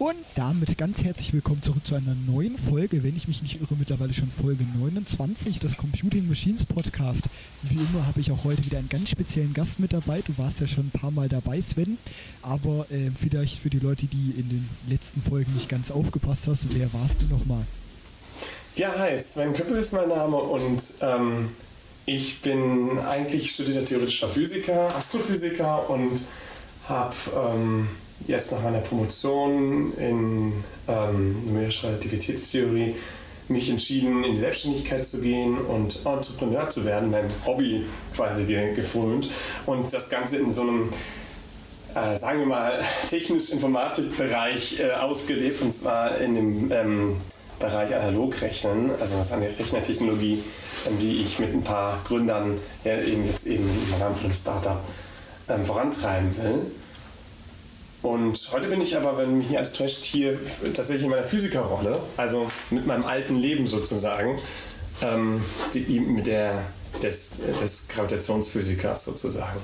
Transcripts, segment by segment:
Und damit ganz herzlich willkommen zurück zu einer neuen Folge, wenn ich mich nicht irre, mittlerweile schon Folge 29 des Computing Machines Podcast. Wie immer habe ich auch heute wieder einen ganz speziellen Gast mit dabei. Du warst ja schon ein paar Mal dabei, Sven. Aber äh, vielleicht für die Leute, die in den letzten Folgen nicht ganz aufgepasst hast, wer warst du nochmal? Ja, hi, Sven Köppel ist mein Name und ähm, ich bin eigentlich studierter theoretischer Physiker, Astrophysiker und habe ähm, jetzt nach meiner Promotion in ähm, numerische Relativitätstheorie mich entschieden, in die Selbstständigkeit zu gehen und Entrepreneur zu werden, meinem Hobby quasi gefrönt und das Ganze in so einem äh, sagen wir mal, technisch-informatik-Bereich äh, ausgelebt und zwar in dem ähm, Bereich Analogrechnen, also das ist eine Rechnertechnologie, ähm, die ich mit ein paar Gründern ja, eben jetzt eben im Rahmen von einem Startup ähm, vorantreiben will. Und heute bin ich aber, wenn mich nicht alles täuscht, hier tatsächlich in meiner Physikerrolle, also mit meinem alten Leben sozusagen, ähm, die, mit der des, des Gravitationsphysikers sozusagen.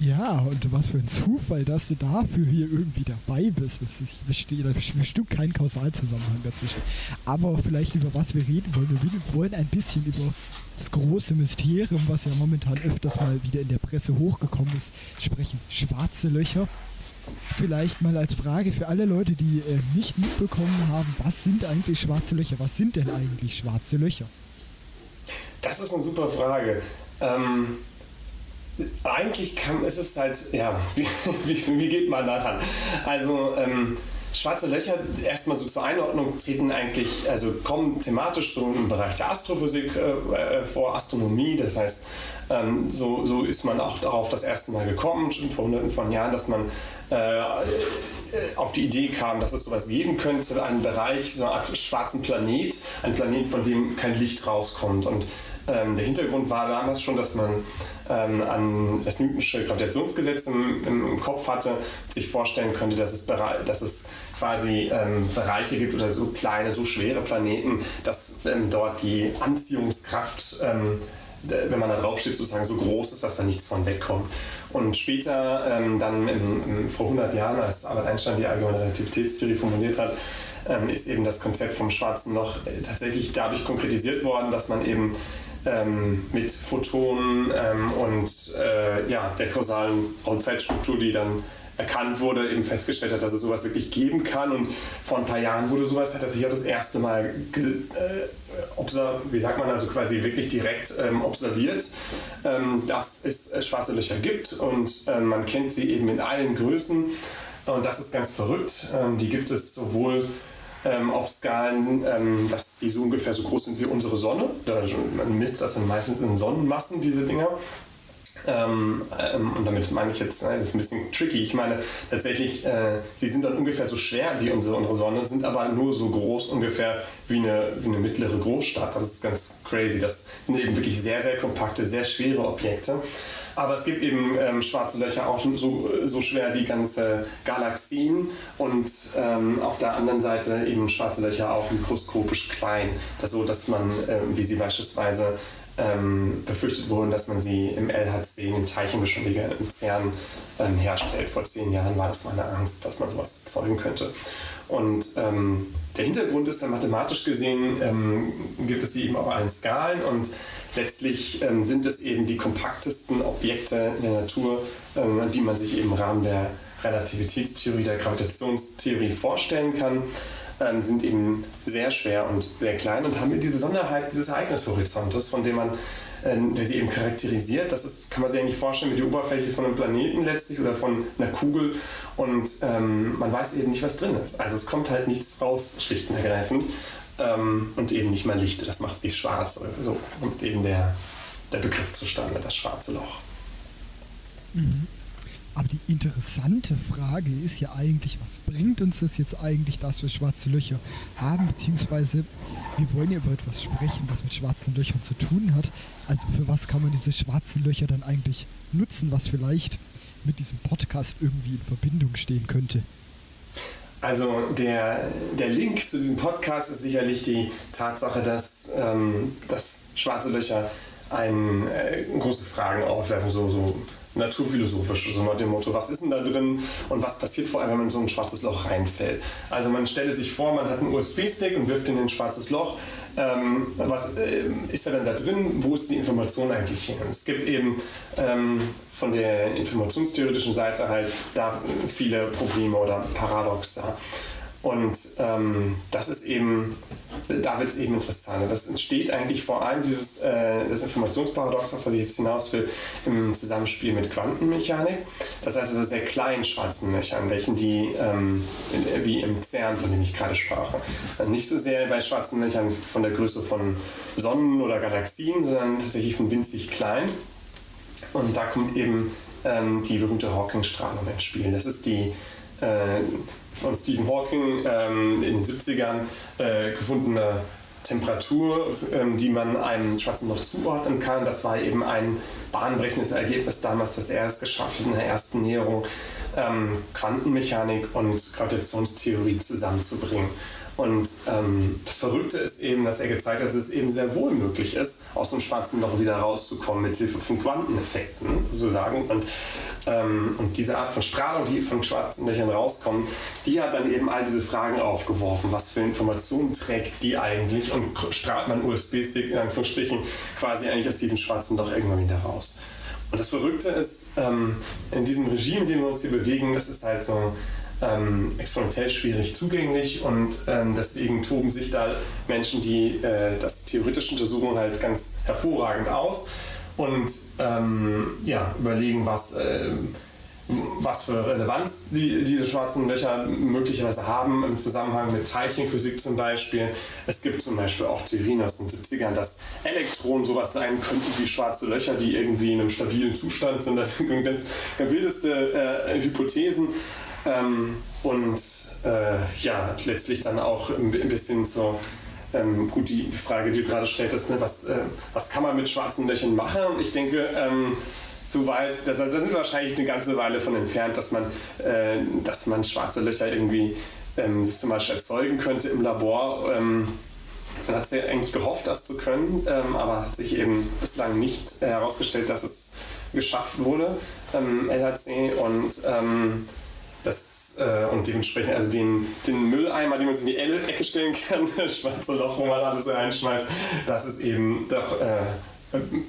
Ja, und was für ein Zufall, dass du dafür hier irgendwie dabei bist. Das ist, besteht, da bestimmt kein Kausalzusammenhang dazwischen. Aber vielleicht über was wir reden wollen. Wir wollen ein bisschen über das große Mysterium, was ja momentan öfters mal wieder in der Presse hochgekommen ist, sprechen. Schwarze Löcher. Vielleicht mal als Frage für alle Leute, die äh, nicht mitbekommen haben, was sind eigentlich schwarze Löcher? Was sind denn eigentlich schwarze Löcher? Das ist eine super Frage. Ähm, eigentlich kann, ist es halt, ja, wie, wie, wie geht man daran? Also, ähm, Schwarze Löcher, erstmal so zur Einordnung, treten eigentlich, also kommen thematisch so im Bereich der Astrophysik äh, äh, vor, Astronomie. Das heißt, ähm, so, so ist man auch darauf das erste Mal gekommen, schon vor hunderten von Jahren, dass man äh, auf die Idee kam, dass es sowas geben könnte, einen Bereich, so eine Art schwarzen Planet, ein Planet, von dem kein Licht rauskommt. Und ähm, der Hintergrund war damals schon, dass man ähm, an das Newtonsche Gravitationsgesetz im, im, Kopf hatte, sich vorstellen könnte, dass es, dass es quasi ähm, Bereiche gibt oder so kleine, so schwere Planeten, dass ähm, dort die Anziehungskraft ähm, wenn man da drauf steht, sozusagen so groß ist, dass da nichts von wegkommt. Und später, ähm, dann im, im, vor 100 Jahren, als Albert Einstein die allgemeine Relativitätstheorie formuliert hat, ähm, ist eben das Konzept vom schwarzen Loch äh, tatsächlich dadurch konkretisiert worden, dass man eben ähm, mit Photonen ähm, und äh, ja, der kausalen Raumzeitstruktur, die dann erkannt wurde, eben festgestellt hat, dass es sowas wirklich geben kann. Und vor ein paar Jahren wurde sowas tatsächlich auch das erste Mal äh, wie sagt man, also quasi wirklich direkt ähm, observiert, ähm, dass es äh, schwarze Löcher gibt und ähm, man kennt sie eben in allen Größen. Und das ist ganz verrückt. Ähm, die gibt es sowohl ähm, auf Skalen, ähm, dass die so ungefähr so groß sind wie unsere Sonne. Man misst das dann meistens in Sonnenmassen, diese Dinger. Ähm, ähm, und damit meine ich jetzt, äh, das ist ein bisschen tricky. Ich meine tatsächlich, äh, sie sind dann ungefähr so schwer wie unsere, unsere Sonne, sind aber nur so groß ungefähr wie eine, wie eine mittlere Großstadt. Das ist ganz crazy. Das sind eben wirklich sehr, sehr kompakte, sehr schwere Objekte. Aber es gibt eben ähm, schwarze Löcher auch so, so schwer wie ganze Galaxien und ähm, auf der anderen Seite eben schwarze Löcher auch mikroskopisch klein. Das so, dass man, äh, wie sie beispielsweise ähm, befürchtet wurden, dass man sie im LHC, im Teilchenbeschleuniger im CERN ähm, herstellt. Vor zehn Jahren war das meine Angst, dass man sowas erzeugen könnte. Und ähm, der Hintergrund ist dann mathematisch gesehen, ähm, gibt es sie eben auf allen Skalen und letztlich ähm, sind es eben die kompaktesten Objekte in der Natur, ähm, die man sich eben im Rahmen der Relativitätstheorie, der Gravitationstheorie vorstellen kann ähm, sind eben sehr schwer und sehr klein und haben die Besonderheit dieses Ereignishorizontes, von dem man äh, der sie eben charakterisiert. Das ist, kann man sich eigentlich vorstellen wie die Oberfläche von einem Planeten letztlich oder von einer Kugel und ähm, man weiß eben nicht, was drin ist. Also es kommt halt nichts raus, schlicht und ergreifend. Ähm, und eben nicht mal Licht, das macht sie schwarz. So kommt eben der, der Begriff zustande, das schwarze Loch. Mhm. Aber die interessante Frage ist ja eigentlich, was bringt uns das jetzt eigentlich, dass wir schwarze Löcher haben, beziehungsweise wir wollen ja über etwas sprechen, was mit schwarzen Löchern zu tun hat. Also für was kann man diese schwarzen Löcher dann eigentlich nutzen, was vielleicht mit diesem Podcast irgendwie in Verbindung stehen könnte? Also der, der Link zu diesem Podcast ist sicherlich die Tatsache, dass, ähm, dass schwarze Löcher ein, äh, große Fragen aufwerfen, so, so naturphilosophisch, so nach dem Motto, was ist denn da drin und was passiert vor allem, wenn man in so ein schwarzes Loch reinfällt. Also man stelle sich vor, man hat einen USB-Stick und wirft ihn in ein schwarzes Loch. Ähm, was äh, ist da denn da drin? Wo ist die Information eigentlich hin? Es gibt eben ähm, von der informationstheoretischen Seite halt da viele Probleme oder Paradoxa. Und ähm, das ist eben, da wird es eben interessant. Das entsteht eigentlich vor allem dieses äh, Informationsparadox, auf was ich jetzt hinaus will, im Zusammenspiel mit Quantenmechanik. Das heißt also sehr kleinen schwarzen Löchern, welchen die ähm, wie im CERN, von dem ich gerade sprach. Nicht so sehr bei schwarzen Löchern von der Größe von Sonnen oder Galaxien, sondern tatsächlich von winzig klein. Und da kommt eben ähm, die berühmte Hawking-Strahlung ins Spiel. Das ist die äh, von Stephen Hawking ähm, in den 70ern äh, gefundene Temperatur, ähm, die man einem schwarzen Loch zuordnen kann. Das war eben ein bahnbrechendes Ergebnis damals, dass er es geschafft hat, in der ersten Näherung ähm, Quantenmechanik und Gravitationstheorie zusammenzubringen. Und ähm, das Verrückte ist eben, dass er gezeigt hat, dass es eben sehr wohl möglich ist, aus dem schwarzen Loch wieder rauszukommen mit Hilfe von Quanteneffekten, sozusagen. Und, ähm, und diese Art von Strahlung, die von schwarzen Löchern rauskommt, die hat dann eben all diese Fragen aufgeworfen. Was für Informationen trägt die eigentlich? Und strahlt man USB-Stick in Anführungsstrichen quasi eigentlich aus diesem schwarzen Loch irgendwann wieder raus? Und das Verrückte ist, ähm, in diesem Regime, in dem wir uns hier bewegen, das ist halt so ähm, exponentiell schwierig zugänglich und ähm, deswegen toben sich da Menschen, die äh, das theoretisch untersuchen, halt ganz hervorragend aus und ähm, ja, überlegen, was, äh, was für Relevanz die, diese schwarzen Löcher möglicherweise haben im Zusammenhang mit Teilchenphysik zum Beispiel. Es gibt zum Beispiel auch Theorien aus den 70ern, dass Elektronen sowas sein könnten wie schwarze Löcher, die irgendwie in einem stabilen Zustand sind. Das sind ganz, ganz wildeste äh, Hypothesen. Ähm, und äh, ja, letztlich dann auch ein bisschen so, ähm, gut, die Frage, die du gerade stelltest, ne, was, äh, was kann man mit schwarzen Löchern machen? Ich denke, ähm, soweit, da, da sind wir wahrscheinlich eine ganze Weile von entfernt, dass man, äh, dass man schwarze Löcher irgendwie ähm, systematisch erzeugen könnte im Labor. Ähm, man hat ja eigentlich gehofft, das zu können, ähm, aber hat sich eben bislang nicht herausgestellt, dass es geschafft wurde, ähm, LHC. Und ähm, das, äh, und dementsprechend, also den, den Mülleimer, den man sich in die Ecke stellen kann, das schwarze Loch, wo man alles reinschmeißt, das ist eben doch, äh,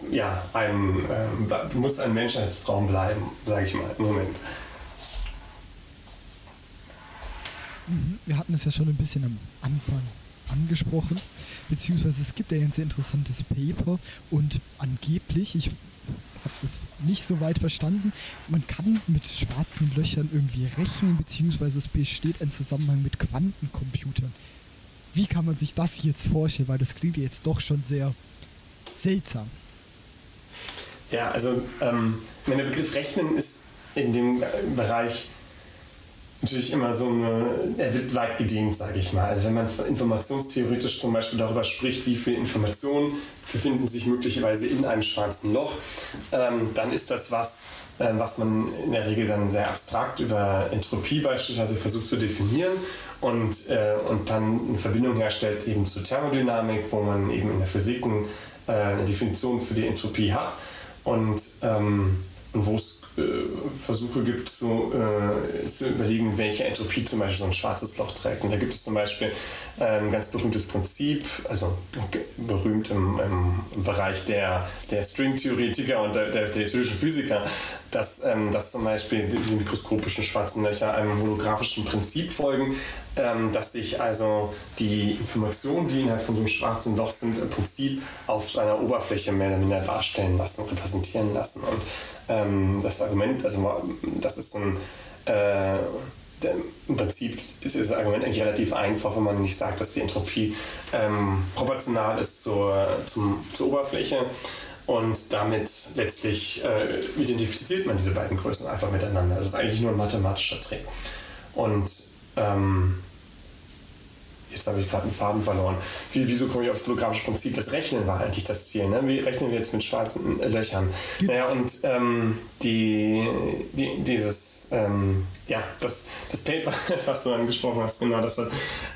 ja, ein, äh, muss ein Menschheitsraum bleiben, sage ich mal, Moment. Mhm. Wir hatten es ja schon ein bisschen am Anfang angesprochen, beziehungsweise es gibt ja ein sehr interessantes Paper und angeblich, ich habe das nicht so weit verstanden. Man kann mit schwarzen Löchern irgendwie rechnen, beziehungsweise es besteht ein Zusammenhang mit Quantencomputern. Wie kann man sich das jetzt vorstellen? Weil das klingt jetzt doch schon sehr seltsam. Ja, also ähm, der Begriff Rechnen ist in dem Bereich natürlich immer so eine, er wird weit gedehnt, sage ich mal. Also wenn man informationstheoretisch zum Beispiel darüber spricht, wie viele Informationen befinden sich möglicherweise in einem schwarzen Loch, ähm, dann ist das was, äh, was man in der Regel dann sehr abstrakt über Entropie beispielsweise versucht zu definieren und, äh, und dann eine Verbindung herstellt eben zur Thermodynamik, wo man eben in der Physik äh, eine Definition für die Entropie hat und, ähm, wo es äh, Versuche gibt zu, äh, zu überlegen, welche Entropie zum Beispiel so ein schwarzes Loch trägt. Und da gibt es zum Beispiel ein ganz berühmtes Prinzip, also berühmt im, im Bereich der, der Stringtheoretiker und der, der, theoretischen Physiker, dass, ähm, dass zum Beispiel diese mikroskopischen schwarzen Löcher einem holographischen Prinzip folgen, ähm, dass sich also die Informationen, die innerhalb von so einem schwarzen Loch sind, im Prinzip auf seiner Oberfläche mehr oder minder darstellen lassen, repräsentieren lassen. Und ähm, das Argument, also das ist ein, äh, im Prinzip ist das Argument eigentlich relativ einfach, wenn man nicht sagt, dass die Entropie ähm, proportional ist zur, zum, zur Oberfläche. Und damit letztlich äh, identifiziert man diese beiden Größen einfach miteinander. Das ist eigentlich nur ein mathematischer Trick. Und ähm, jetzt habe ich gerade einen Faden verloren. Wie, wieso komme ich aufs holographische Prinzip? Das Rechnen war eigentlich das Ziel. Ne? Wie rechnen wir jetzt mit schwarzen Löchern? Naja, und ähm, die, die, dieses, ähm, ja, das, das Paper, was du angesprochen hast, genau, das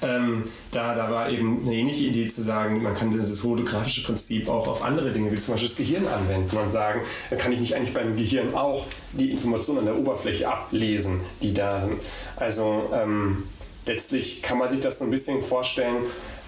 ähm, da, da war eben eine ähnliche Idee zu sagen, man kann dieses holographische Prinzip auch auf andere Dinge, wie zum Beispiel das Gehirn anwenden und sagen, kann ich nicht eigentlich beim Gehirn auch die Informationen an der Oberfläche ablesen, die da sind. Also ähm, letztlich kann man sich das so ein bisschen vorstellen,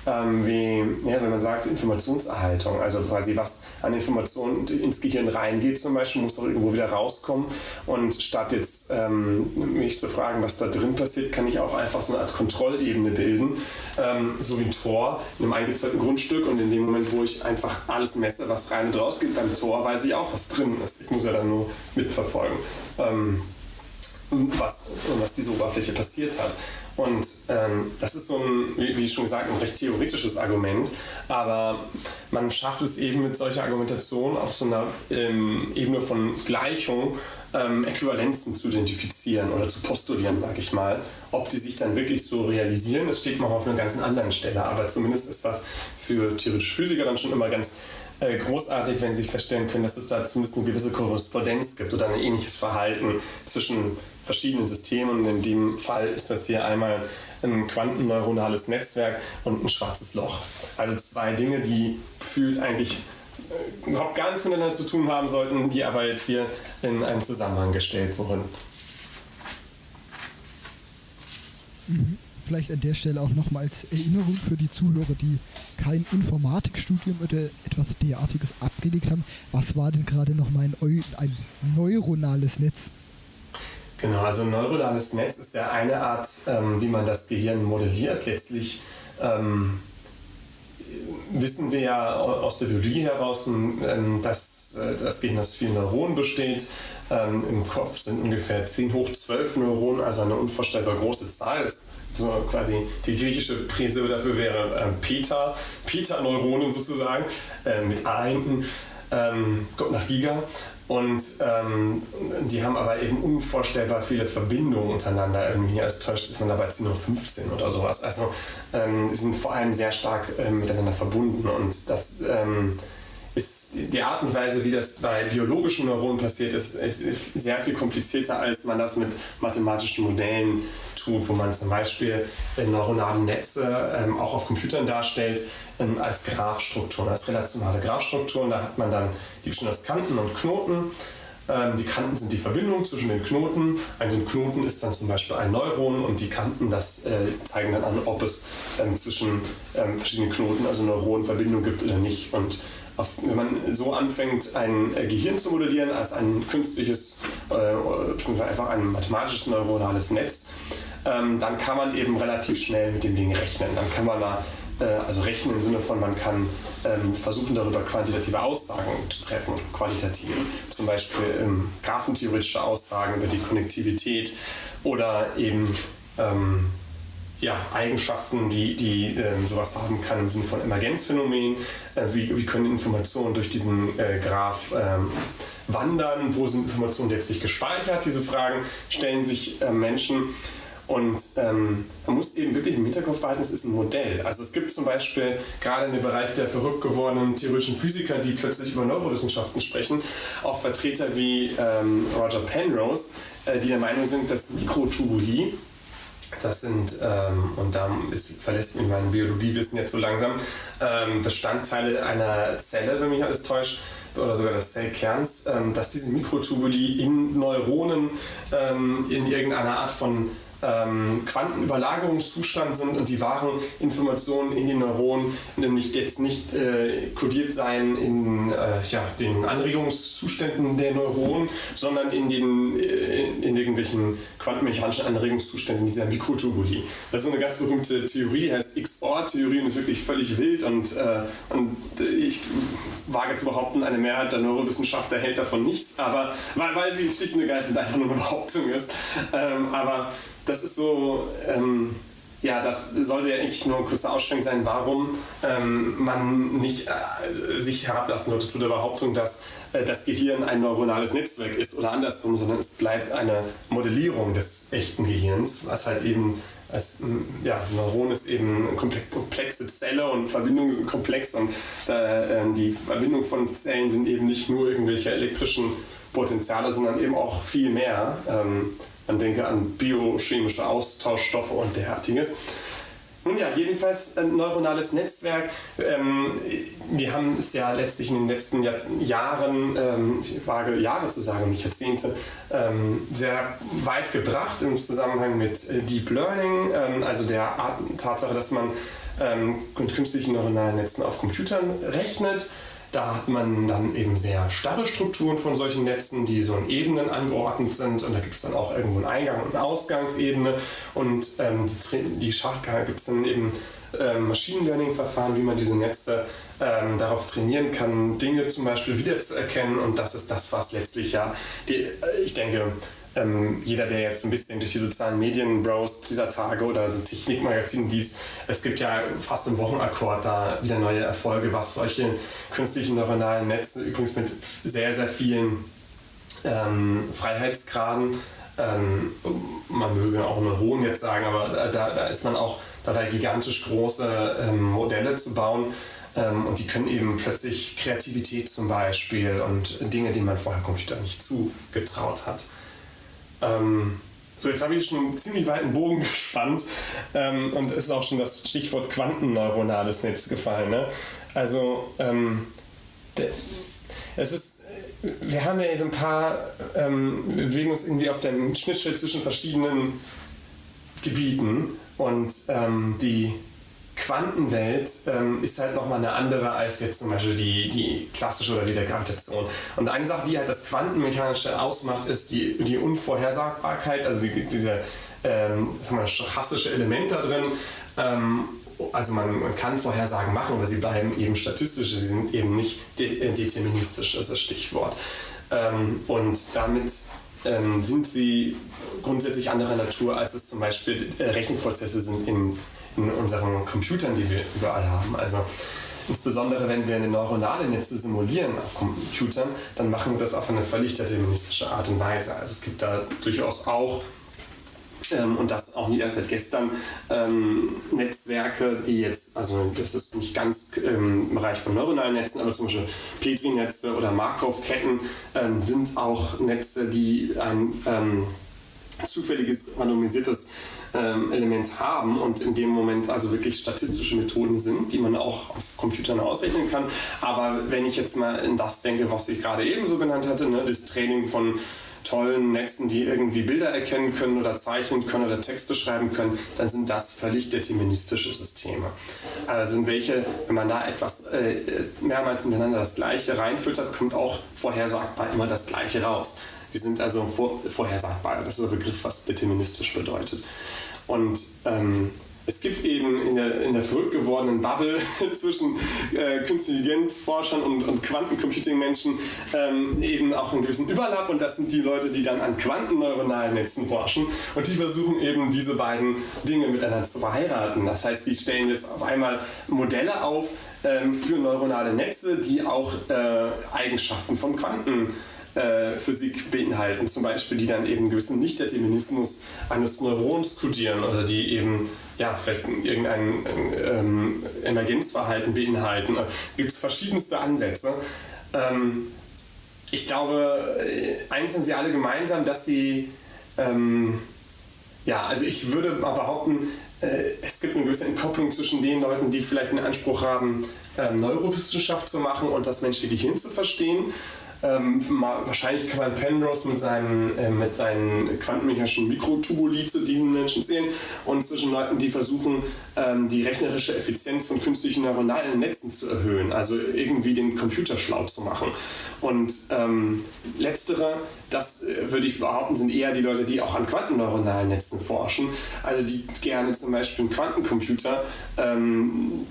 ähm, wie, ja, wenn man sagt, Informationserhaltung, also quasi was an Informationen ins Gehirn reingeht zum Beispiel, muss auch irgendwo wieder rauskommen. Und statt jetzt ähm, mich zu fragen, was da drin passiert, kann ich auch einfach so eine Art Kontrollebene bilden, ähm, so wie ein Tor in einem eingezäunten Grundstück. Und in dem Moment, wo ich einfach alles messe, was rein und raus geht beim Tor, weiß ich auch, was drin ist. Ich muss ja dann nur mitverfolgen. Ähm, was, was diese Oberfläche passiert hat. Und ähm, das ist so ein, wie, schon gesagt, ein recht theoretisches Argument, aber man schafft es eben mit solcher Argumentation auf so einer ähm, Ebene von Gleichung ähm, Äquivalenzen zu identifizieren oder zu postulieren, sage ich mal. Ob die sich dann wirklich so realisieren, das steht mal auf einer ganz anderen Stelle, aber zumindest ist das für theoretische Physiker dann schon immer ganz äh, großartig, wenn sie feststellen können, dass es da zumindest eine gewisse Korrespondenz gibt oder ein ähnliches Verhalten zwischen verschiedenen Systemen. Und in dem Fall ist das hier einmal ein quantenneuronales Netzwerk und ein schwarzes Loch. Also zwei Dinge, die gefühlt eigentlich äh, überhaupt gar nichts miteinander zu tun haben sollten, die aber jetzt hier in einen Zusammenhang gestellt wurden. Vielleicht an der Stelle auch nochmal als Erinnerung für die Zuhörer, die kein Informatikstudium oder etwas derartiges abgelegt haben. Was war denn gerade nochmal ein, ein neuronales Netz? Genau, also ein neuronales Netz ist ja eine Art, ähm, wie man das Gehirn modelliert. Letztlich ähm, wissen wir ja aus der Biologie heraus, ähm, dass äh, das Gehirn aus vielen Neuronen besteht. Ähm, Im Kopf sind ungefähr 10 hoch 12 Neuronen, also eine unvorstellbar große Zahl. Das so quasi die griechische Präse dafür wäre ähm, Peta, Peta-Neuronen sozusagen, äh, mit A hinten, ähm, kommt nach Giga. Und ähm, die haben aber eben unvorstellbar viele Verbindungen untereinander. Irgendwie als täuscht ist man dabei 10 oder 15 oder sowas. Also ähm, sind vor allem sehr stark äh, miteinander verbunden und das ähm, ist die Art und Weise, wie das bei biologischen Neuronen passiert, ist, ist, sehr viel komplizierter, als man das mit mathematischen Modellen tut, wo man zum Beispiel neuronale Netze ähm, auch auf Computern darstellt ähm, als Graphstrukturen, als relationale Graphstrukturen. Da hat man dann die bestehen Kanten und Knoten. Ähm, die Kanten sind die Verbindung zwischen den Knoten. Ein Knoten ist dann zum Beispiel ein Neuron und die Kanten, das äh, zeigen dann an, ob es ähm, zwischen ähm, verschiedenen Knoten, also Neuronenverbindungen gibt oder nicht. Und auf, wenn man so anfängt, ein äh, Gehirn zu modellieren als ein künstliches, äh, einfach ein mathematisches neuronales Netz, ähm, dann kann man eben relativ schnell mit dem Ding rechnen. Dann kann man da äh, also rechnen im Sinne von, man kann ähm, versuchen, darüber quantitative Aussagen zu treffen, qualitative. Zum Beispiel ähm, graphentheoretische Aussagen über die Konnektivität oder eben ähm, ja, Eigenschaften, die, die äh, sowas haben kann im Sinne von Emergenzphänomen. Äh, wie, wie können Informationen durch diesen äh, Graph ähm, wandern? Wo sind Informationen letztlich gespeichert? Diese Fragen stellen sich äh, Menschen. Und ähm, man muss eben wirklich im Hinterkopf behalten, es ist ein Modell. Also es gibt zum Beispiel gerade in dem Bereich der verrückt gewordenen theoretischen Physiker, die plötzlich über Neurowissenschaften sprechen, auch Vertreter wie ähm, Roger Penrose, äh, die der Meinung sind, dass Mikrotubuli, das sind, ähm, und da ist, verlässt mich mein Biologiewissen jetzt so langsam, ähm, Bestandteile einer Zelle, wenn mich alles täuscht, oder sogar des Zellkerns, ähm, dass diese Mikrotubuli in Neuronen ähm, in irgendeiner Art von ähm, Quantenüberlagerungszustand sind und die wahren Informationen in den Neuronen nämlich jetzt nicht äh, kodiert sein in äh, ja, den Anregungszuständen der Neuronen, sondern in, den, äh, in irgendwelchen quantenmechanischen Anregungszuständen dieser Mikrotubuli. Das ist eine ganz berühmte Theorie, heißt XOR-Theorie und ist wirklich völlig wild und, äh, und ich wage zu behaupten, eine Mehrheit der Neurowissenschaftler hält davon nichts, aber weil, weil sie schlicht und ergreifend einfach nur eine Behauptung ist. Ähm, aber das ist so, ähm, ja, das sollte ja eigentlich nur ein kurzer Ausschwenk sein, warum ähm, man nicht äh, sich herablassen sollte zu der Behauptung, dass äh, das Gehirn ein neuronales Netzwerk ist oder andersrum, sondern es bleibt eine Modellierung des echten Gehirns, was halt eben als ja, Neuron ist eben eine komplexe Zelle und Verbindungen sind komplex und äh, die Verbindung von Zellen sind eben nicht nur irgendwelche elektrischen Potenziale, sondern eben auch viel mehr. Ähm, man denke an biochemische Austauschstoffe und derartiges. Nun ja, jedenfalls ein neuronales Netzwerk. Ähm, wir haben es ja letztlich in den letzten Jahr, Jahren, ähm, ich wage Jahre zu sagen, nicht Jahrzehnte, ähm, sehr weit gebracht im Zusammenhang mit äh, Deep Learning, ähm, also der Art, Tatsache, dass man ähm, mit künstlichen neuronalen Netzen auf Computern rechnet da hat man dann eben sehr starre Strukturen von solchen Netzen, die so in Ebenen angeordnet sind. Und da gibt es dann auch irgendwo eine Eingang- und Ausgangsebene. Und ähm, die, die gibt es dann eben ähm, Machine Learning-Verfahren, wie man diese Netze ähm, darauf trainieren kann, Dinge zum Beispiel wiederzuerkennen. Und das ist das, was letztlich ja, die, ich denke, ähm, jeder, der jetzt ein bisschen durch die sozialen Medien browst dieser Tage oder so Technikmagazine liest, es gibt ja fast im Wochenakkord da wieder neue Erfolge, was solche künstlichen neuronalen Netze übrigens mit sehr, sehr vielen ähm, Freiheitsgraden ähm, man möge auch Neuronen jetzt sagen, aber da, da ist man auch dabei, gigantisch große ähm, Modelle zu bauen. Ähm, und die können eben plötzlich Kreativität zum Beispiel und Dinge, die man vorher Computer nicht zugetraut hat. Ähm, so, jetzt habe ich schon einen ziemlich weiten Bogen gespannt ähm, und es ist auch schon das Stichwort quantenneuronales Netz gefallen. Ne? Also, ähm, es ist, wir haben ja jetzt ein paar, ähm, wir bewegen uns irgendwie auf der Schnittstelle zwischen verschiedenen Gebieten und ähm, die Quantenwelt ähm, ist halt nochmal eine andere als jetzt zum Beispiel die, die klassische oder die der Gravitation. Und eine Sache, die halt das Quantenmechanische ausmacht, ist die, die Unvorhersagbarkeit, also die, diese ähm, stochastische Element da drin. Ähm, also man, man, kann Vorhersagen machen, aber sie bleiben eben statistisch, sie sind eben nicht de äh, deterministisch, das ist das Stichwort. Ähm, und damit ähm, sind sie grundsätzlich anderer Natur, als es zum Beispiel äh, Rechenprozesse sind in in unseren Computern, die wir überall haben. Also insbesondere wenn wir eine neuronale Netze simulieren auf Computern, dann machen wir das auf eine völlig deterministische Art und Weise. Also es gibt da durchaus auch ähm, und das auch nicht erst seit gestern, ähm, Netzwerke, die jetzt, also das ist nicht ganz ähm, im Bereich von neuronalen Netzen, aber zum Beispiel Petri-Netze oder Markov-Ketten ähm, sind auch Netze, die ein ähm, zufälliges, randomisiertes ähm, Element haben und in dem Moment also wirklich statistische Methoden sind, die man auch auf Computern ausrechnen kann. Aber wenn ich jetzt mal in das denke, was ich gerade eben so genannt hatte, ne, das Training von tollen Netzen, die irgendwie Bilder erkennen können oder zeichnen können oder Texte schreiben können, dann sind das völlig deterministische Systeme. Also sind welche, wenn man da etwas äh, mehrmals hintereinander das Gleiche reinfüttert, kommt auch vorhersagbar immer das Gleiche raus. Die sind also vor, vorhersagbar. Das ist der Begriff, was deterministisch bedeutet. Und ähm, es gibt eben in der, in der verrückt gewordenen Bubble zwischen äh, künstliche Intelligenzforschern und, und Quantencomputing-Menschen ähm, eben auch einen gewissen Überlapp. Und das sind die Leute, die dann an quantenneuronalen Netzen forschen. Und die versuchen eben diese beiden Dinge miteinander zu verheiraten. Das heißt, sie stellen jetzt auf einmal Modelle auf ähm, für neuronale Netze, die auch äh, Eigenschaften von Quanten äh, Physik beinhalten, zum Beispiel, die dann eben einen gewissen Nichtdeterminismus eines Neurons kodieren oder die eben ja, vielleicht irgendein ähm, Emergenzverhalten beinhalten. Gibt es verschiedenste Ansätze. Ähm, ich glaube, äh, eins haben sie alle gemeinsam, dass sie, ähm, ja, also ich würde mal behaupten, äh, es gibt eine gewisse Entkopplung zwischen den Leuten, die vielleicht den Anspruch haben, äh, Neurowissenschaft zu machen und das menschliche Gehirn zu verstehen ähm, wahrscheinlich kann man Penrose mit, seinem, äh, mit seinen quantenmechanischen Mikrotubuli zu diesen Menschen zählen und zwischen Leuten, die versuchen, ähm, die rechnerische Effizienz von künstlichen neuronalen Netzen zu erhöhen, also irgendwie den Computer schlau zu machen. Und ähm, letztere, das äh, würde ich behaupten, sind eher die Leute, die auch an quantenneuronalen Netzen forschen, also die gerne zum Beispiel einen Quantencomputer ähm,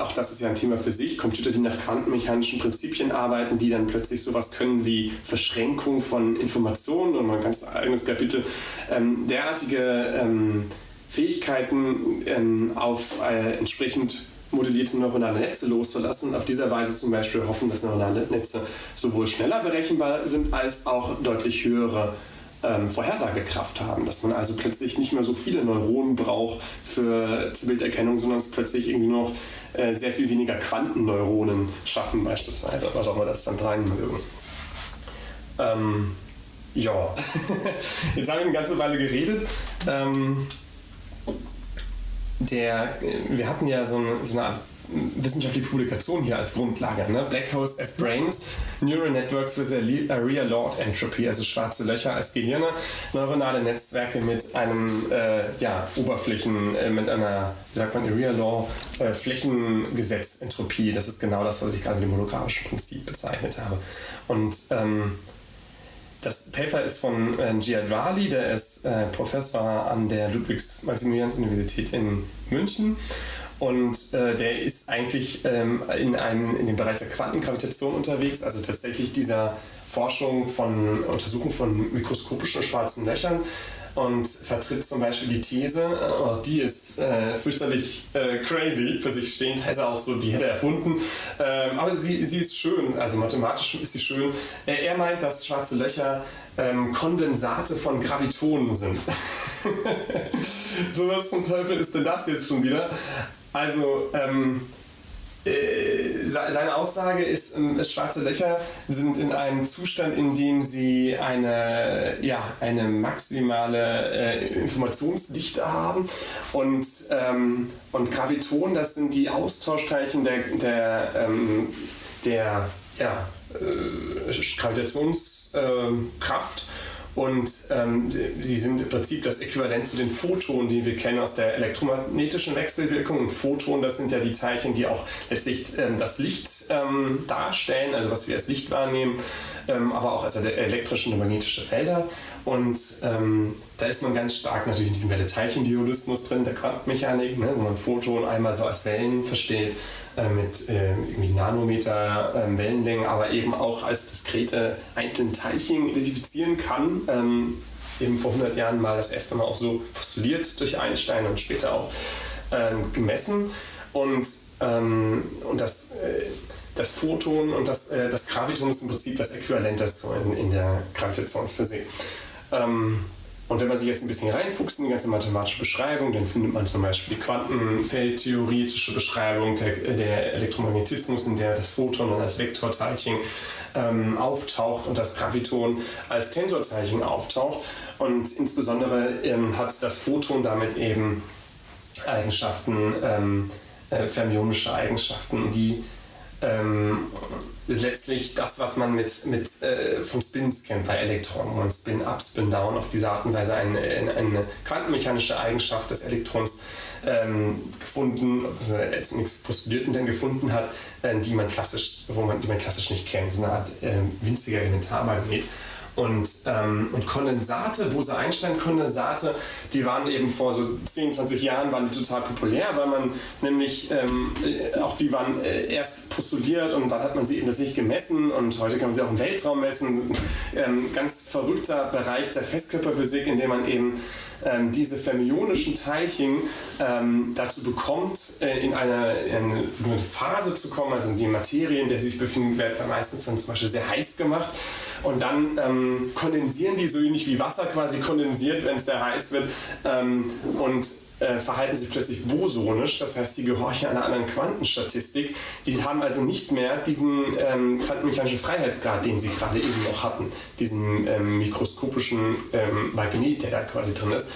auch das ist ja ein Thema für sich, Computer, die nach quantenmechanischen Prinzipien arbeiten, die dann plötzlich sowas können wie Verschränkung von Informationen und ein ganz eigenes Kapitel, ähm, derartige ähm, Fähigkeiten ähm, auf äh, entsprechend modellierte neuronale Netze loszulassen auf dieser Weise zum Beispiel hoffen, dass neuronale Netze sowohl schneller berechenbar sind als auch deutlich höhere ähm, Vorhersagekraft haben, dass man also plötzlich nicht mehr so viele Neuronen braucht für Bilderkennung, sondern es plötzlich irgendwie noch äh, sehr viel weniger Quantenneuronen schaffen beispielsweise, was auch immer das dann sein mögen. Ähm, ja, jetzt haben wir eine ganze Weile geredet. Ähm, der, wir hatten ja so eine, so eine Art wissenschaftliche Publikation hier als Grundlage. Ne? Black Holes as Brains, Neural Networks with a Real Lord Entropy, also schwarze Löcher als Gehirne, neuronale Netzwerke mit einem äh, ja, Oberflächen, äh, mit einer, wie sagt man, Real Law äh, Flächengesetz Entropie. Das ist genau das, was ich gerade mit dem holographischen Prinzip bezeichnet habe. Und ähm, das Paper ist von äh, Giad Wali, der ist äh, Professor an der Ludwigs-Maximilians-Universität in München. Und äh, der ist eigentlich ähm, in, einem, in dem Bereich der Quantengravitation unterwegs, also tatsächlich dieser Forschung von Untersuchung von mikroskopischen schwarzen Löchern und vertritt zum Beispiel die These, oh, die ist äh, fürchterlich äh, crazy für sich stehend, heißt er auch so, die hätte er erfunden, ähm, aber sie, sie ist schön, also mathematisch ist sie schön. Äh, er meint, dass schwarze Löcher ähm, Kondensate von Gravitonen sind. so was zum Teufel ist denn das jetzt schon wieder? Also, ähm, äh, seine Aussage ist, ähm, schwarze Löcher sind in einem Zustand, in dem sie eine, ja, eine maximale äh, Informationsdichte haben und, ähm, und Graviton, das sind die Austauschteilchen der, der, ähm, der ja, äh, Gravitationskraft. Und ähm, sie sind im Prinzip das Äquivalent zu den Photonen, die wir kennen aus der elektromagnetischen Wechselwirkung. Und Photonen, das sind ja die Teilchen, die auch letztlich ähm, das Licht ähm, darstellen, also was wir als Licht wahrnehmen, ähm, aber auch als elektrische und magnetische Felder. Und ähm, da ist man ganz stark natürlich in diesem Welle-Teilchen-Dualismus drin, der Quantenmechanik, ne, wo man Photonen einmal so als Wellen versteht äh, mit äh, irgendwie Nanometer äh, Wellenlänge, aber eben auch als diskrete einzelne Teilchen identifizieren kann. Ähm, eben vor 100 Jahren mal das erste Mal auch so postuliert durch Einstein und später auch ähm, gemessen. Und, ähm, und das, äh, das Photon und das, äh, das Graviton ist im Prinzip das Äquivalent dazu in, in der Gravitationsphysik. Ähm, und wenn man sich jetzt ein bisschen reinfuchst in die ganze mathematische Beschreibung, dann findet man zum Beispiel die quantenfeldtheoretische Beschreibung der, der Elektromagnetismus, in der das Photon als Vektorteilchen ähm, auftaucht und das Graviton als Tensorteilchen auftaucht. Und insbesondere ähm, hat das Photon damit eben Eigenschaften, ähm, äh, fermionische Eigenschaften, die ähm, letztlich das, was man mit, mit äh, von Spins kennt bei Elektronen. Man Spin up, Spin down auf diese Art und Weise eine, eine quantenmechanische Eigenschaft des Elektrons ähm, gefunden, also zunächst postuliert und dann gefunden hat, äh, die man klassisch, wo man, die man klassisch nicht kennt, so eine Art äh, winziger Elementarmagnet. Und, ähm, und Kondensate, Bose-Einstein-Kondensate, die waren eben vor so 10, 20 Jahren waren die total populär, weil man nämlich ähm, äh, auch die waren äh, erst postuliert und dann hat man sie eben das nicht gemessen und heute kann man sie auch im Weltraum messen. Ähm, ganz verrückter Bereich der Festkörperphysik, in dem man eben ähm, diese fermionischen Teilchen ähm, dazu bekommt, äh, in eine, in eine Phase zu kommen, also die Materien, in der sie sich befinden, werden meistens dann zum Beispiel sehr heiß gemacht. Und dann ähm, kondensieren die so ähnlich wie Wasser quasi kondensiert, wenn es sehr heiß wird. Ähm, und äh, verhalten sich plötzlich bosonisch, das heißt, die gehorchen einer anderen Quantenstatistik. Die haben also nicht mehr diesen ähm, quantenmechanischen Freiheitsgrad, den sie gerade eben noch hatten, diesen ähm, mikroskopischen ähm, Magnet, der da quasi drin ist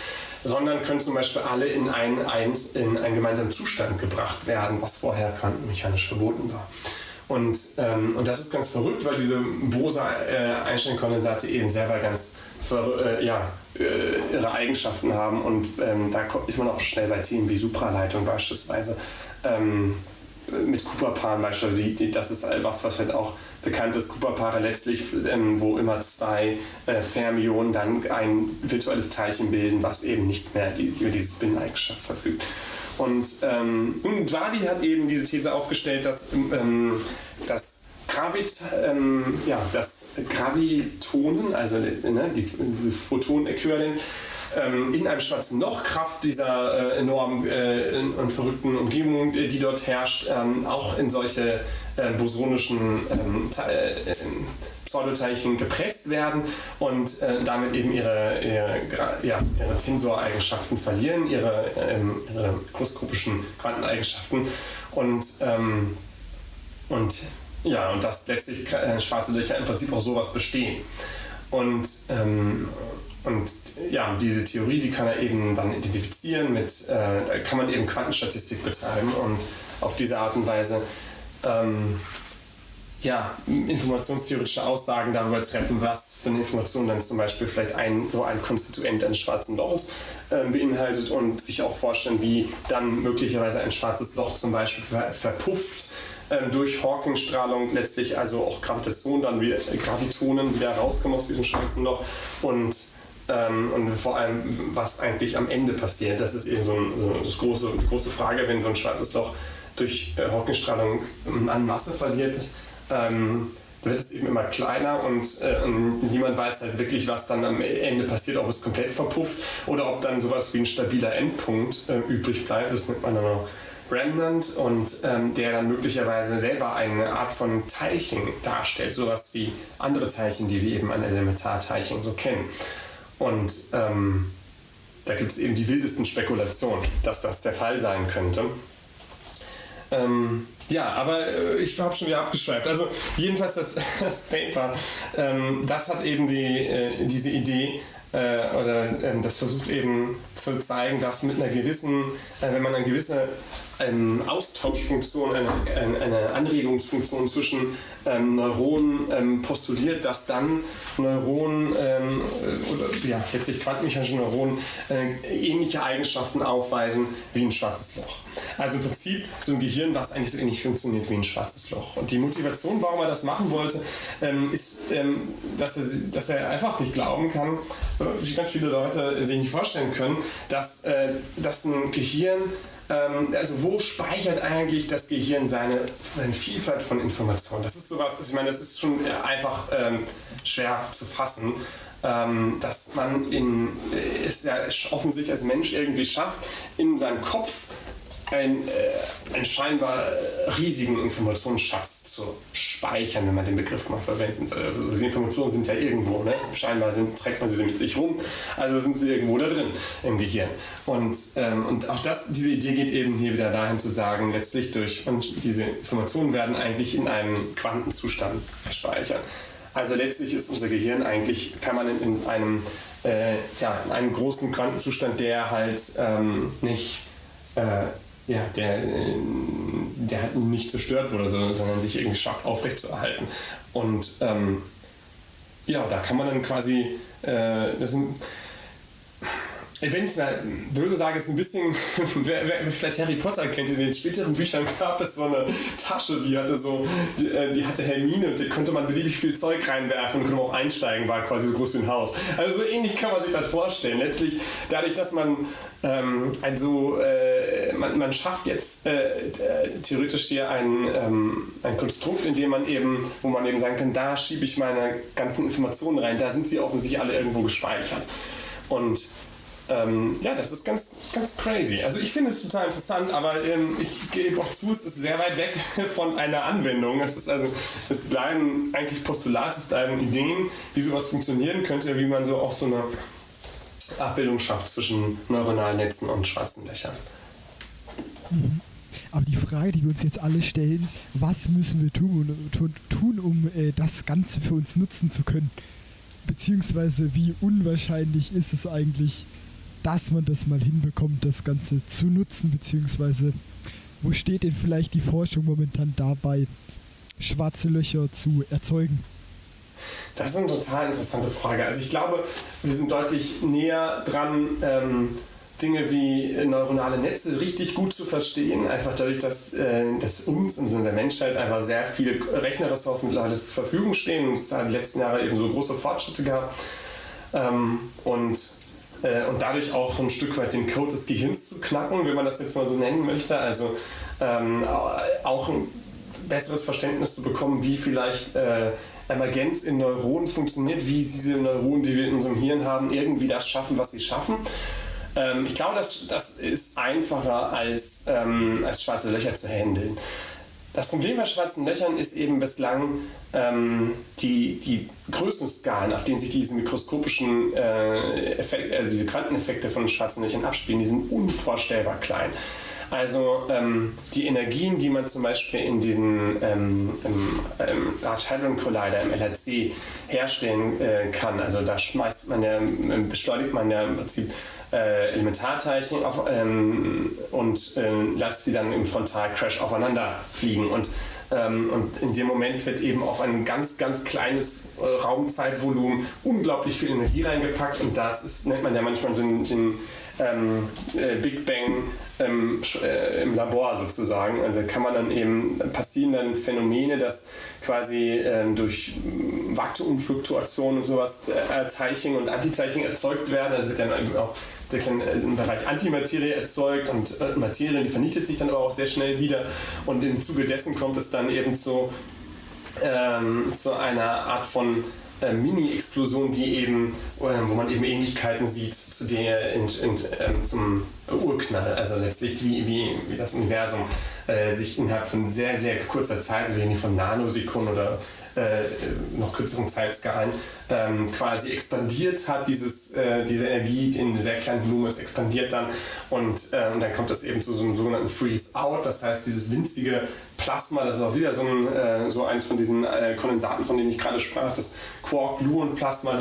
sondern können zum Beispiel alle in einen, in einen gemeinsamen Zustand gebracht werden, was vorher quantenmechanisch verboten war. Und, ähm, und das ist ganz verrückt, weil diese Bose-Einstein-Kondensate äh, eben selber ganz für, äh, ja, äh, ihre Eigenschaften haben. Und ähm, da ist man auch schnell bei Themen wie Supraleitung beispielsweise. Ähm, mit Cooper-Paaren beispielsweise, das ist was, was halt auch bekannt ist. Cooper-Paare letztlich, ähm, wo immer zwei äh, Fermionen dann ein virtuelles Teilchen bilden, was eben nicht mehr die, über diese Spin-Eigenschaft verfügt. Und, ähm, und Wadi hat eben diese These aufgestellt, dass, ähm, dass Gravit, ähm, ja, das Gravitonen, also ne, dieses Photon-Äquivalent, ähm, in einem schwarzen Loch Kraft dieser äh, enormen äh, und verrückten Umgebung, äh, die dort herrscht, ähm, auch in solche äh, bosonischen ähm, äh, Pseudoteilchen gepresst werden und äh, damit eben ihre, ihre, ja, ihre Tensoreigenschaften verlieren, ihre, ähm, ihre großgruppischen Quanteneigenschaften. Und, ähm, und ja, und dass letztlich äh, schwarze Löcher im Prinzip auch sowas bestehen. Und, ähm, und ja, diese Theorie, die kann er eben dann identifizieren mit, äh, da kann man eben Quantenstatistik betreiben und auf diese Art und Weise ähm, ja, informationstheoretische Aussagen darüber treffen, was für eine Information dann zum Beispiel vielleicht ein, so ein Konstituent eines schwarzen Loches äh, beinhaltet und sich auch vorstellen, wie dann möglicherweise ein schwarzes Loch zum Beispiel ver verpufft ähm, durch Hawking-Strahlung letztlich also auch Gravitation dann wieder, Gravitonen wieder rauskommen aus diesem schwarzen Loch und ähm, und vor allem, was eigentlich am Ende passiert. Das ist eben so, ein, so das große, die große Frage, wenn so ein schwarzes Loch durch äh, Hawking-Strahlung an Masse verliert, ähm, wird es eben immer kleiner und, äh, und, niemand weiß halt wirklich, was dann am Ende passiert, ob es komplett verpufft oder ob dann sowas wie ein stabiler Endpunkt äh, übrig bleibt. Das nennt man dann auch Remnant und ähm, der dann möglicherweise selber eine Art von Teilchen darstellt, sowas wie andere Teilchen, die wir eben an Elementarteilchen so kennen. Und ähm, da gibt es eben die wildesten Spekulationen, dass das der Fall sein könnte. Ähm, ja, aber äh, ich habe schon wieder abgeschweift. Also jedenfalls das, das Paper, ähm, das hat eben die, äh, diese Idee, äh, oder ähm, das versucht eben zu zeigen, dass mit einer gewissen, äh, wenn man eine gewisse ähm, Austauschfunktion, eine, eine, Anregungsfunktion zwischen ähm, Neuronen ähm, postuliert, dass dann Neuronen ähm, oder ja, letztlich quantenmechanische Neuronen äh, ähnliche Eigenschaften aufweisen wie ein schwarzes Loch. Also im Prinzip so ein Gehirn, was eigentlich so ähnlich funktioniert wie ein schwarzes Loch. Und die Motivation, warum er das machen wollte, ähm, ist, dass, er, dass er einfach nicht glauben kann, wie ganz viele Leute sich nicht vorstellen können, dass, äh, dass ein Gehirn, ähm, also wo speichert eigentlich das Gehirn seine, seine Vielfalt von Informationen? Das ist sowas, ich meine, das ist schon einfach ähm, schwer zu fassen. Ähm, dass man in, es ja offensichtlich als Mensch irgendwie schafft, in seinem Kopf einen, äh, einen scheinbar äh, riesigen Informationsschatz zu speichern, wenn man den Begriff mal verwenden will. Also die Informationen sind ja irgendwo, ne? scheinbar sind, trägt man sie mit sich rum, also sind sie irgendwo da drin im Gehirn. Und, ähm, und auch das, diese Idee geht eben hier wieder dahin zu sagen, letztlich durch, und diese Informationen werden eigentlich in einem Quantenzustand gespeichert. Also letztlich ist unser Gehirn eigentlich permanent in einem, äh, ja, in einem großen Quantenzustand, der halt ähm, nicht äh, ja, der, der hat nicht zerstört wurde, sondern sich irgendwie schafft, aufrechtzuerhalten. Und ähm, ja, da kann man dann quasi, äh, das sind, wenn ich mal böse sage, ist ein bisschen, wer, wer, vielleicht Harry Potter kennt, in den späteren Büchern gab es so eine Tasche, die hatte so, die, äh, die hatte Hermine und die konnte man beliebig viel Zeug reinwerfen und konnte auch einsteigen, war quasi so groß wie ein Haus. Also so ähnlich kann man sich das vorstellen. Letztlich, dadurch, dass man ähm, also äh, man, man schafft jetzt äh, theoretisch hier ein, ähm, ein Konstrukt, in dem man eben, wo man eben sagen kann, da schiebe ich meine ganzen Informationen rein, da sind sie offensichtlich alle irgendwo gespeichert. Und ähm, ja, das ist ganz, ganz crazy. Also ich finde es total interessant, aber ähm, ich gebe auch zu, es ist sehr weit weg von einer Anwendung. Es ist also, es bleiben eigentlich Postulate, es bleiben Ideen, wie sowas funktionieren könnte, wie man so auch so eine Abbildung schafft zwischen neuronalen Netzen und schwarzen Löchern. Mhm. Aber die Frage, die wir uns jetzt alle stellen, was müssen wir tun, tun um äh, das Ganze für uns nutzen zu können? Beziehungsweise wie unwahrscheinlich ist es eigentlich, dass man das mal hinbekommt, das Ganze zu nutzen, beziehungsweise wo steht denn vielleicht die Forschung momentan dabei, schwarze Löcher zu erzeugen? Das ist eine total interessante Frage. Also ich glaube, wir sind deutlich näher dran, ähm, Dinge wie neuronale Netze richtig gut zu verstehen, einfach dadurch, dass, äh, dass uns im Sinne der Menschheit einfach sehr viele Rechnerressourcen mittlerweile zur Verfügung stehen und es da in den letzten Jahren eben so große Fortschritte gab. Ähm, und äh, und dadurch auch ein Stück weit den Code des Gehirns zu knacken, wenn man das jetzt mal so nennen möchte. Also ähm, auch ein besseres Verständnis zu bekommen, wie vielleicht äh, Emergenz in Neuronen funktioniert, wie diese Neuronen, die wir in unserem Hirn haben, irgendwie das schaffen, was sie schaffen. Ähm, ich glaube, das, das ist einfacher als, ähm, als schwarze Löcher zu handeln. Das Problem bei schwarzen Löchern ist eben bislang ähm, die, die Größenskalen, auf denen sich diese mikroskopischen äh, Effekte, äh, diese Quanteneffekte von schwarzen Löchern abspielen, die sind unvorstellbar klein. Also ähm, die Energien, die man zum Beispiel in diesen ähm, im, im Large Hadron Collider, im LHC, herstellen äh, kann, also da schmeißt man ja, beschleunigt man ja im Prinzip äh, Elementarteilchen auf, ähm, und äh, lässt sie dann im Frontalcrash aufeinander fliegen. Und ähm, und in dem Moment wird eben auf ein ganz, ganz kleines äh, Raumzeitvolumen unglaublich viel Energie reingepackt und das ist, nennt man ja manchmal den, den ähm, äh, Big Bang ähm, äh, im Labor sozusagen. Da kann man dann eben, passieren dann Phänomene, dass quasi ähm, durch Vakuumfluktuation und sowas äh, Teilchen und Antiteilchen erzeugt werden. Also wird dann eben auch im Bereich Antimaterie erzeugt und äh, Materie, die vernichtet sich dann aber auch sehr schnell wieder. Und im Zuge dessen kommt es dann eben zu, ähm, zu einer Art von äh, Mini-Explosion, die eben, äh, wo man eben Ähnlichkeiten sieht zu der in, in, ähm, zum Urknall, also letztlich wie, wie, wie das Universum äh, sich innerhalb von sehr, sehr kurzer Zeit, also von Nanosekunden oder äh, noch kürzeren Zeitskalen ähm, quasi expandiert hat, dieses, äh, diese Energie in sehr kleinen Volumen, es expandiert dann und, äh, und dann kommt es eben zu so einem sogenannten Freeze-Out, das heißt dieses winzige Plasma, das ist auch wieder so, ein, äh, so eins von diesen äh, Kondensaten, von denen ich gerade sprach, das Quark-Gluon-Plasma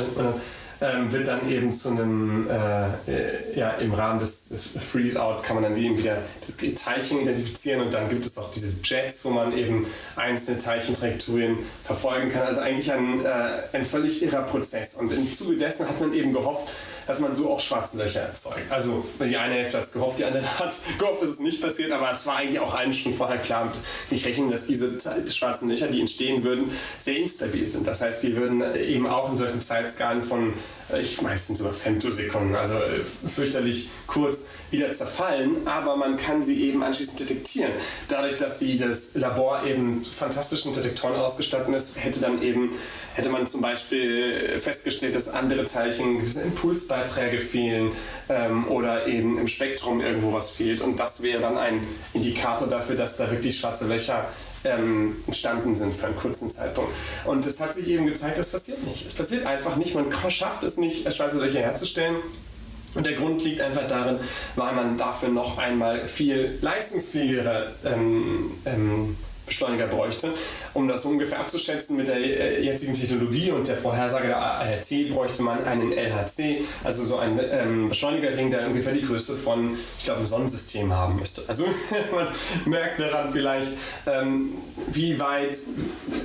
ähm, wird dann eben zu einem, äh, äh, ja, im Rahmen des, des Freeze-Out kann man dann eben wieder das Teilchen identifizieren und dann gibt es auch diese Jets, wo man eben einzelne Teilchentrajektorien verfolgen kann. Also eigentlich ein, äh, ein völlig irrer Prozess. Und im Zuge dessen hat man eben gehofft, dass man so auch schwarze Löcher erzeugt. Also die eine Hälfte hat es gehofft, die andere hat gehofft, dass es nicht passiert, aber es war eigentlich auch allen schon vorher klar. Ich rechne, dass diese schwarzen Löcher, die entstehen würden, sehr instabil sind. Das heißt, die würden eben auch in solchen Zeitskalen von ich meistens über Femtosekunden, also äh, fürchterlich kurz wieder zerfallen, aber man kann sie eben anschließend detektieren. Dadurch, dass sie das Labor eben fantastischen Detektoren ausgestattet ist, hätte dann eben hätte man zum Beispiel festgestellt, dass andere Teilchen gewisse Impulsbeiträge fehlen ähm, oder eben im Spektrum irgendwo was fehlt und das wäre dann ein Indikator dafür, dass da wirklich schwarze Löcher ähm, entstanden sind für einen kurzen Zeitpunkt. Und es hat sich eben gezeigt, das passiert nicht. Es passiert einfach nicht. Man schafft es nicht, schwarze Löcher herzustellen. Und der Grund liegt einfach darin, weil man dafür noch einmal viel leistungsfähigere ähm, ähm, Beschleuniger bräuchte. Um das ungefähr abzuschätzen mit der äh, jetzigen Technologie und der Vorhersage der ART bräuchte man einen LHC, also so einen ähm, Beschleunigerring, der ungefähr die Größe von, ich glaube, einem Sonnensystem haben müsste. Also man merkt daran vielleicht, ähm, wie weit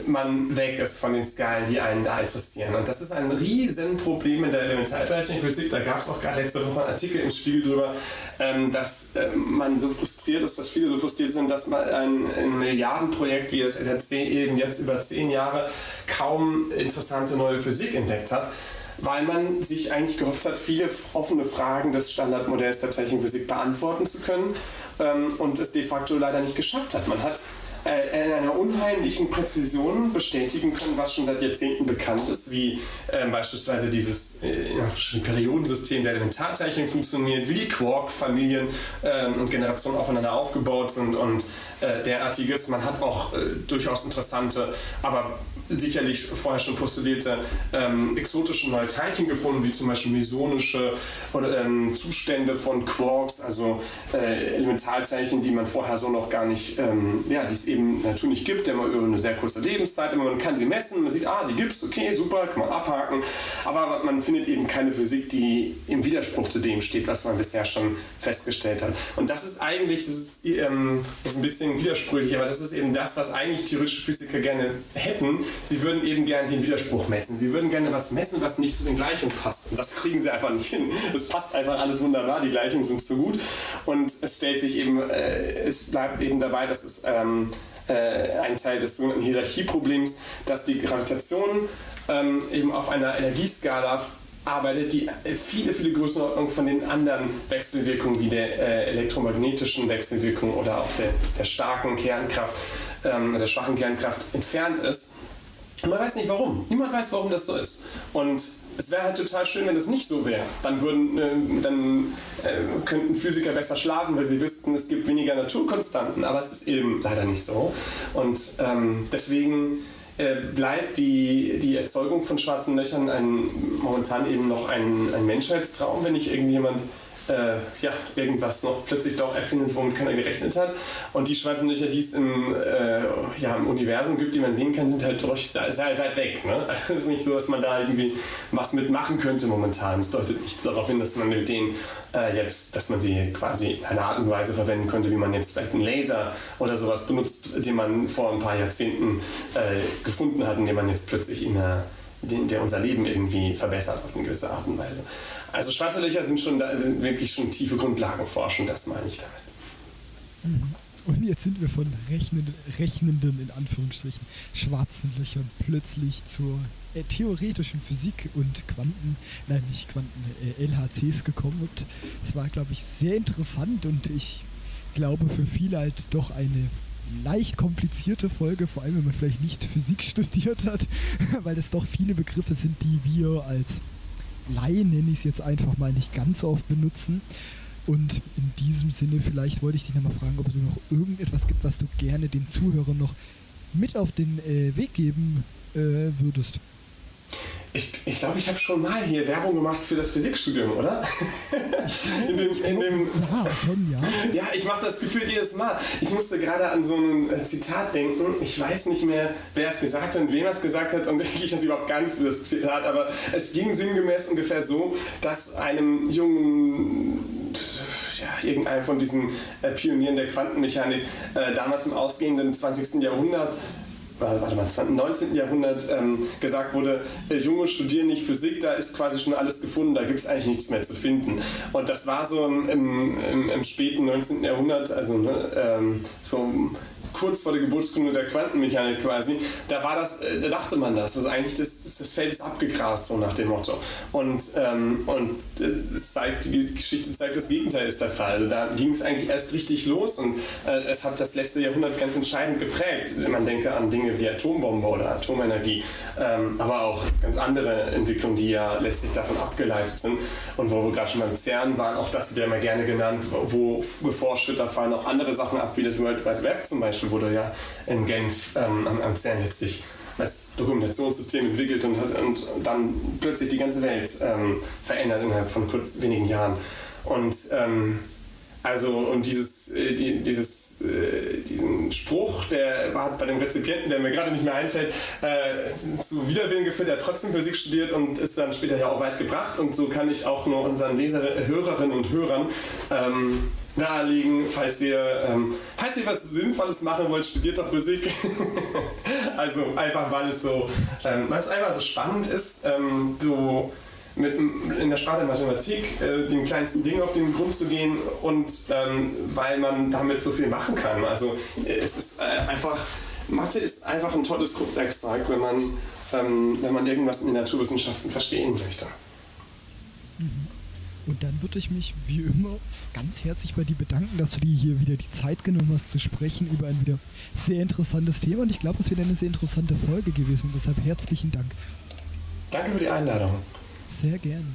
man weg ist von den Skalen, die einen da interessieren. Und das ist ein Riesenproblem in der Elementarteilchenphysik. Da gab es auch gerade letzte Woche einen Artikel im Spiegel darüber, ähm, dass ähm, man so frustriert ist, dass viele so frustriert sind, dass man ein, ein Milliarden Projekt wie das LHC eben jetzt über zehn Jahre kaum interessante neue Physik entdeckt hat, weil man sich eigentlich gehofft hat, viele offene Fragen des Standardmodells der Teilchenphysik beantworten zu können ähm, und es de facto leider nicht geschafft hat. Man hat äh, in einer unheimlichen Präzision bestätigen können, was schon seit Jahrzehnten bekannt ist, wie äh, beispielsweise dieses äh, Periodensystem der Elementarteilchen funktioniert, wie die Quark-Familien äh, und Generationen aufeinander aufgebaut sind und äh, derartiges. Man hat auch äh, durchaus interessante, aber sicherlich vorher schon postulierte ähm, exotische neue Teilchen gefunden, wie zum Beispiel mesonische oder, ähm, Zustände von Quarks, also äh, Elementarteilchen, die man vorher so noch gar nicht, ähm, ja, die es eben natürlich gibt, immer über eine sehr kurze Lebenszeit, aber man kann sie messen, man sieht, ah, die gibt es, okay, super, kann man abhaken, aber man findet eben keine Physik, die im Widerspruch zu dem steht, was man bisher schon festgestellt hat. Und das ist eigentlich, das ist, ähm, das ist ein bisschen widersprüchlich, aber das ist eben das, was eigentlich theoretische Physiker gerne hätten, sie würden eben gerne den Widerspruch messen. Sie würden gerne was messen, was nicht zu den Gleichungen passt. Und das kriegen sie einfach nicht hin. Es passt einfach alles wunderbar, die Gleichungen sind zu gut. Und es stellt sich eben, äh, es bleibt eben dabei, dass es ähm, äh, ein Teil des sogenannten Hierarchieproblems, dass die Gravitation ähm, eben auf einer Energieskala arbeitet, die viele, viele Größenordnungen von den anderen Wechselwirkungen wie der äh, elektromagnetischen Wechselwirkung oder auch der, der starken Kernkraft, ähm, der schwachen Kernkraft entfernt ist. Man weiß nicht warum. Niemand weiß, warum das so ist. Und es wäre halt total schön, wenn es nicht so wäre. Dann würden, äh, dann äh, könnten Physiker besser schlafen, weil sie wüssten, es gibt weniger Naturkonstanten. Aber es ist eben leider nicht so. Und ähm, deswegen äh, bleibt die, die Erzeugung von schwarzen Löchern ein, momentan eben noch ein, ein Menschheitstraum, wenn nicht irgendjemand äh, ja, irgendwas noch plötzlich doch erfindet, womit keiner gerechnet hat. Und die schwarzen Löcher, die es im, äh, ja, im Universum gibt, die man sehen kann, sind halt sehr, sehr weit weg. Ne? Also es ist nicht so, dass man da irgendwie was mitmachen könnte momentan. Es deutet nichts darauf hin, dass man mit denen äh, jetzt, dass man sie quasi in einer Art und Weise verwenden könnte, wie man jetzt vielleicht einen Laser oder sowas benutzt, den man vor ein paar Jahrzehnten äh, gefunden hat und den man jetzt plötzlich in einer der unser Leben irgendwie verbessert auf eine gewisse Art und Weise. Also schwarze Löcher sind schon da, wirklich schon tiefe Grundlagenforschung, das meine ich damit. Mhm. Und jetzt sind wir von rechnenden, rechnenden, in Anführungsstrichen, schwarzen Löchern plötzlich zur äh, theoretischen Physik und Quanten, nein, nicht Quanten, äh, LHCs gekommen. Und es war, glaube ich, sehr interessant und ich glaube für viele halt doch eine leicht komplizierte Folge, vor allem wenn man vielleicht nicht Physik studiert hat, weil es doch viele Begriffe sind, die wir als Laien, nenne ich es jetzt einfach mal, nicht ganz so oft benutzen. Und in diesem Sinne, vielleicht wollte ich dich nochmal fragen, ob es noch irgendetwas gibt, was du gerne den Zuhörern noch mit auf den äh, Weg geben äh, würdest. Ich glaube, ich, glaub, ich habe schon mal hier Werbung gemacht für das Physikstudium, oder? in dem, in dem, ja, schon, ja. Ja, ich mache das Gefühl jedes Mal. Ich musste gerade an so ein äh, Zitat denken. Ich weiß nicht mehr, wer es gesagt hat und wem es gesagt hat und ich hatte überhaupt gar nicht das Zitat, aber es ging sinngemäß ungefähr so, dass einem jungen ja, irgendeinem von diesen äh, Pionieren der Quantenmechanik äh, damals im ausgehenden 20. Jahrhundert warte mal, 19. Jahrhundert ähm, gesagt wurde, äh, Junge studieren nicht Physik, da ist quasi schon alles gefunden, da gibt es eigentlich nichts mehr zu finden. Und das war so im, im, im späten 19. Jahrhundert, also ne, ähm, so kurz vor der Geburtsstunde der Quantenmechanik quasi, da war das, äh, da dachte man das. Also eigentlich das, das Feld ist abgegrast, so nach dem Motto. Und, ähm, und zeigt, die Geschichte zeigt, das Gegenteil ist der Fall. Also da ging es eigentlich erst richtig los und äh, es hat das letzte Jahrhundert ganz entscheidend geprägt. Man denke an Dinge wie Atombombe oder Atomenergie, ähm, aber auch ganz andere Entwicklungen, die ja letztlich davon abgeleitet sind. Und wo wir gerade schon beim CERN waren, auch das wird ja immer gerne genannt, wo geforscht wird, da fallen auch andere Sachen ab, wie das World Wide Web zum Beispiel wurde ja in Genf ähm, am, CERN letztlich als Dokumentationssystem entwickelt und hat und dann plötzlich die ganze Welt ähm, verändert innerhalb von kurz wenigen Jahren. Und ähm, also und dieses, äh, die, dieses, äh, diesen Spruch, der hat bei dem Rezipienten, der mir gerade nicht mehr einfällt, äh, zu Widerwillen geführt. Er hat trotzdem Physik studiert und ist dann später ja auch weit gebracht. Und so kann ich auch nur unseren Leser, Hörerinnen und Hörern ähm, nahelegen, falls ihr, ähm, falls ihr was Sinnvolles machen wollt, studiert doch Physik. also einfach, weil es so, ähm, weil es einfach so spannend ist, ähm, so mit, in der Sprache der Mathematik äh, den kleinsten Dingen auf den Grund zu gehen und ähm, weil man damit so viel machen kann. Also es ist äh, einfach, Mathe ist einfach ein tolles Grundwerkzeug, wenn man, ähm, wenn man irgendwas in den Naturwissenschaften verstehen möchte. Mhm. Und dann würde ich mich wie immer ganz herzlich bei dir bedanken, dass du dir hier wieder die Zeit genommen hast zu sprechen über ein wieder sehr interessantes Thema. Und ich glaube, es wird eine sehr interessante Folge gewesen. Und deshalb herzlichen Dank. Danke für die Einladung. Sehr gern.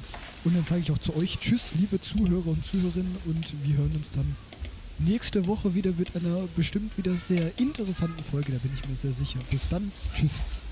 Und dann sage ich auch zu euch Tschüss, liebe Zuhörer und Zuhörerinnen. Und wir hören uns dann nächste Woche wieder mit einer bestimmt wieder sehr interessanten Folge. Da bin ich mir sehr sicher. Bis dann. Tschüss.